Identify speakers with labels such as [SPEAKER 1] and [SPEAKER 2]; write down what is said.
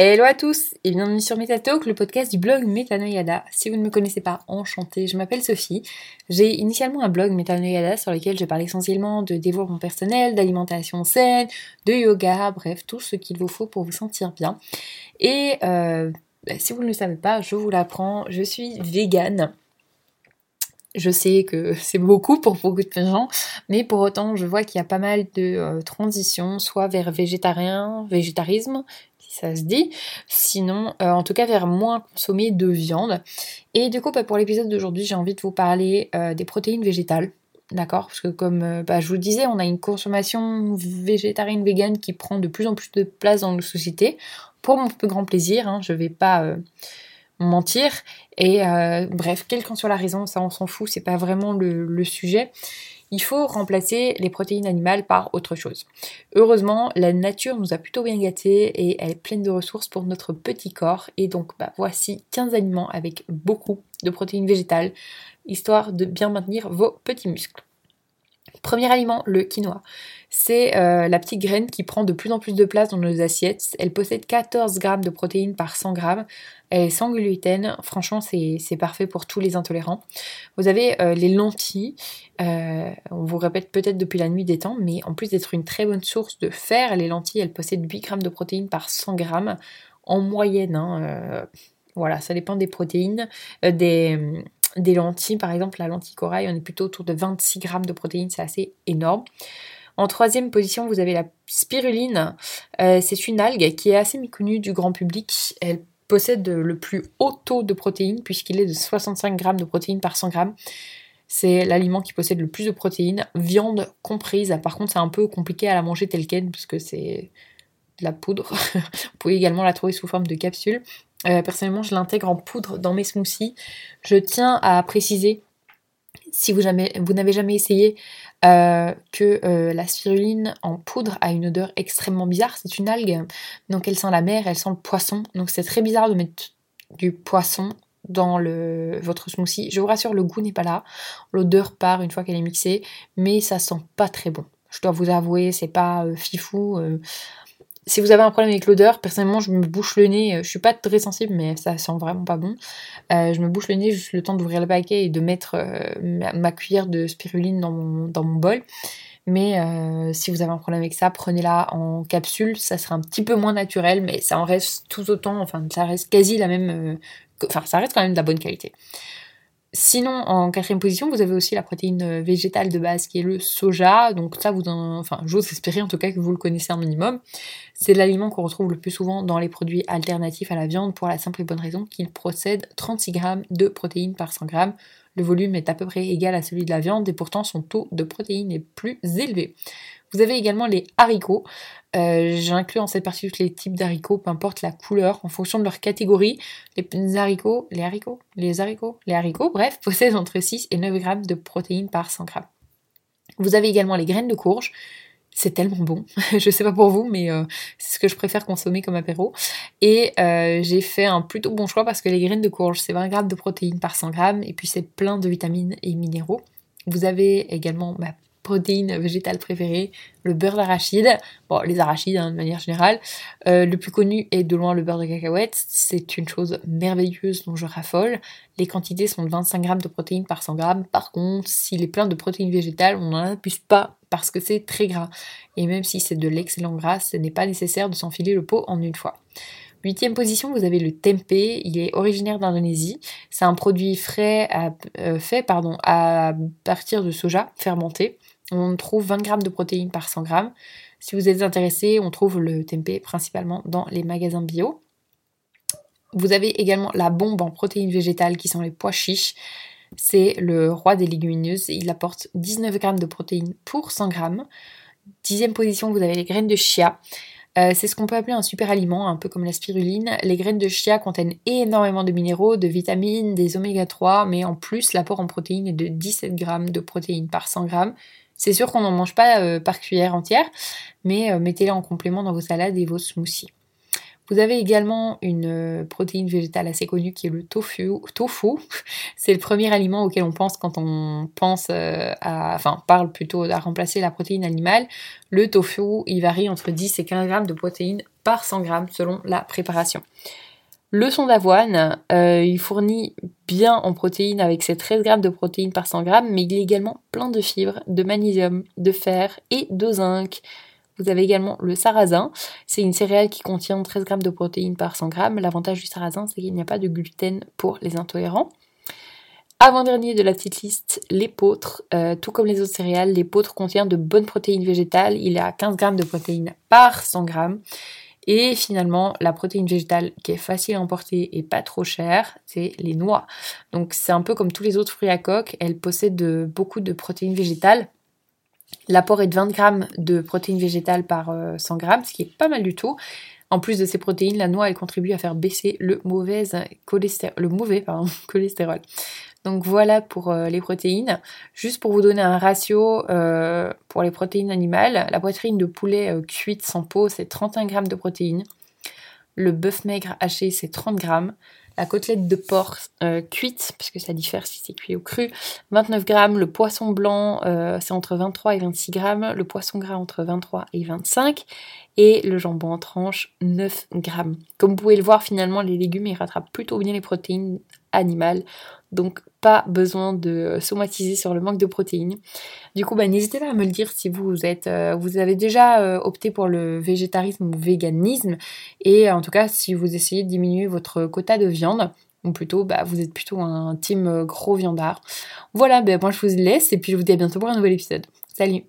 [SPEAKER 1] Hello à tous et bienvenue sur MetaTalk, le podcast du blog Metanoyada. Si vous ne me connaissez pas, enchantée, je m'appelle Sophie. J'ai initialement un blog Metanoyada sur lequel je parle essentiellement de développement personnel, d'alimentation saine, de yoga, bref, tout ce qu'il vous faut pour vous sentir bien. Et euh, bah, si vous ne le savez pas, je vous l'apprends, je suis végane. Je sais que c'est beaucoup pour beaucoup de gens, mais pour autant, je vois qu'il y a pas mal de euh, transitions, soit vers végétarien, végétarisme, ça se dit. Sinon, euh, en tout cas, vers moins consommer de viande. Et du coup, bah, pour l'épisode d'aujourd'hui, j'ai envie de vous parler euh, des protéines végétales. D'accord? Parce que comme bah, je vous le disais, on a une consommation végétarienne végane qui prend de plus en plus de place dans nos sociétés. Pour mon plus grand plaisir, hein, je vais pas mentir. Et bref, quelle qu'en soit la raison, ça on s'en fout, c'est pas vraiment le sujet il faut remplacer les protéines animales par autre chose. Heureusement, la nature nous a plutôt bien gâtés et elle est pleine de ressources pour notre petit corps. Et donc, bah, voici 15 aliments avec beaucoup de protéines végétales, histoire de bien maintenir vos petits muscles. Premier aliment, le quinoa. C'est euh, la petite graine qui prend de plus en plus de place dans nos assiettes. Elle possède 14 grammes de protéines par 100 grammes. Elle est sans gluten. Franchement, c'est parfait pour tous les intolérants. Vous avez euh, les lentilles. Euh, on vous répète peut-être depuis la nuit des temps, mais en plus d'être une très bonne source de fer, les lentilles, elles possèdent 8 grammes de protéines par 100 grammes en moyenne. Hein, voilà, ça dépend des protéines, des des lentilles, par exemple la lentille corail, on est plutôt autour de 26 grammes de protéines, c'est assez énorme. En troisième position, vous avez la spiruline. Euh, c'est une algue qui est assez méconnue du grand public. Elle possède le plus haut taux de protéines puisqu'il est de 65 grammes de protéines par 100 grammes. C'est l'aliment qui possède le plus de protéines, viande comprise. Par contre, c'est un peu compliqué à la manger telle qu'elle parce que c'est de la poudre. Vous pouvez également la trouver sous forme de capsule. Euh, personnellement, je l'intègre en poudre dans mes smoothies. Je tiens à préciser, si vous, vous n'avez jamais essayé, euh, que euh, la spiruline en poudre a une odeur extrêmement bizarre. C'est une algue, donc elle sent la mer, elle sent le poisson. Donc c'est très bizarre de mettre du poisson dans votre smoothie. Je vous rassure, le goût n'est pas là. L'odeur part une fois qu'elle est mixée, mais ça sent pas très bon. Je dois vous avouer, c'est pas fifou si vous avez un problème avec l'odeur, personnellement, je me bouche le nez. Euh, je suis pas très sensible, mais ça sent vraiment pas bon. Euh, je me bouche le nez juste le temps d'ouvrir le paquet et de mettre euh, ma, cuillère de spiruline dans mon, dans mon bol. Mais si vous avez un problème avec ça, prenez-la en capsule. Ça sera un petit peu moins naturel, mais ça en reste tout autant. Enfin, ça reste quasi la même. enfin, ça reste quand même de la bonne qualité. Sinon, en quatrième position, vous avez aussi la protéine euh, végétale de base qui est le soja. Donc ça, vous en... enfin, j'ose espérer en tout cas que vous le connaissez un minimum. C'est l'aliment qu'on retrouve le plus souvent dans les produits alternatifs à la viande pour la simple et bonne raison qu'il procède 36 grammes de protéines par 100 grammes. Le volume est à peu près égal à celui de la viande et pourtant son taux de protéines est plus élevé. Vous avez également les haricots. Euh, J'inclus en cette partie tous les types d'haricots, peu importe la couleur, en fonction de leur catégorie. Les haricots, les haricots, les haricots, les haricots, bref, possèdent entre 6 et 9 grammes de protéines par 100 grammes. Vous avez également les graines de courge. C'est tellement bon. je sais pas pour vous, mais euh, c'est ce que je préfère consommer comme apéro. Et euh, j'ai fait un plutôt bon choix parce que les graines de courge, c'est 20 grammes de protéines par 100 grammes et puis c'est plein de vitamines et minéraux. Vous avez également ma protéine végétale préférée, le beurre d'arachide. Bon, les arachides hein, de manière générale. Euh, le plus connu est de loin le beurre de cacahuète. C'est une chose merveilleuse dont je raffole. Les quantités sont de 25 grammes de protéines par 100 grammes. Par contre, s'il est plein de protéines végétales, on n'en abuse pas parce que c'est très gras. Et même si c'est de l'excellent gras, ce n'est pas nécessaire de s'enfiler le pot en une fois. Huitième position, vous avez le tempeh. Il est originaire d'Indonésie. C'est un produit frais euh, fait à partir de soja fermenté. On trouve 20 grammes de protéines par 100 grammes. Si vous êtes intéressé, on trouve le tempeh principalement dans les magasins bio. Vous avez également la bombe en protéines végétales qui sont les pois chiches. C'est le roi des légumineuses. Il apporte 19 grammes de protéines pour 100 grammes. Dixième position, vous avez les graines de chia. Euh, c'est ce qu'on peut appeler un super aliment, un peu comme la spiruline. Les graines de chia contiennent énormément de minéraux, de vitamines, des oméga 3, mais en plus l'apport en protéines est de 17 grammes de protéines par 100 grammes. C'est sûr qu'on n'en mange pas euh, par cuillère entière, mais euh, mettez-les en complément dans vos salades et vos smoothies. Vous avez également une euh, protéine végétale assez connue qui est le tofu. C'est le premier aliment auquel on pense quand on pense euh, à, enfin, parle plutôt à remplacer la protéine animale. Le tofu, il varie entre 10 et 15 grammes de protéines par 100 grammes selon la préparation. Le son d'avoine, euh, il fournit bien en protéines avec ses 13 grammes de protéines par 100 grammes, mais il est également plein de fibres, de magnésium, de fer et de zinc. Vous avez également le sarrasin. C'est une céréale qui contient 13 grammes de protéines par 100 grammes. L'avantage du sarrasin, c'est qu'il n'y a pas de gluten pour les intolérants. Avant-dernier de la petite liste, l'épeautre. Euh, tout comme les autres céréales, l'épeautre contient de bonnes protéines végétales. Il a 15 grammes de protéines par 100 grammes. Et finalement, la protéine végétale qui est facile à emporter et pas trop chère, c'est les noix. Donc c'est un peu comme tous les autres fruits à coque, elles possèdent beaucoup de protéines végétales. L'apport est de 20 grammes de protéines végétales par 100 euh, grammes, ce qui est pas mal du tout. En plus de ces protéines, la noix elle contribue à faire baisser le mauvais mauvais cholestérol. Donc voilà pour euh, les protéines. Juste pour vous donner un ratio euh, pour les protéines animales, la poitrine de poulet euh, cuite sans peau, c'est 31 grammes de protéines. Le bœuf maigre haché, c'est 30 grammes. La côtelette de porc cuite, parce que ça diffère si c'est cuit ou cru, 29 grammes. Le poisson blanc, c'est entre 23 et 26 grammes. Le poisson gras, entre 23 et 25. Et le jambon en tranche, 9 grammes. Comme vous pouvez le voir, finalement, les légumes, ils rattrapent plutôt bien les protéines animales. Donc pas besoin de somatiser sur le manque de protéines. Du coup, bah, n'hésitez pas à me le dire si vous êtes, euh, vous avez déjà euh, opté pour le végétarisme ou véganisme, et en tout cas si vous essayez de diminuer votre quota de viande, ou plutôt bah, vous êtes plutôt un team euh, gros viandard. Voilà, bah, moi je vous laisse et puis je vous dis à bientôt pour un nouvel épisode. Salut